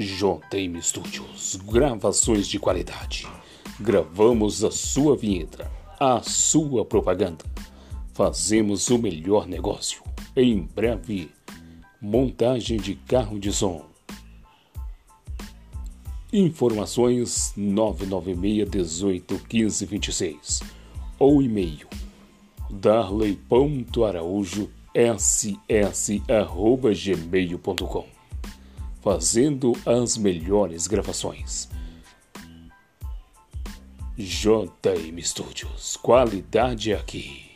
JM Studios, gravações de qualidade. Gravamos a sua vinheta, a sua propaganda. Fazemos o melhor negócio. Em breve, montagem de carro de som. Informações 996 18 15 26 ou e-mail darley.araújo ss@gmail.com fazendo as melhores gravações. JM Studios, qualidade aqui.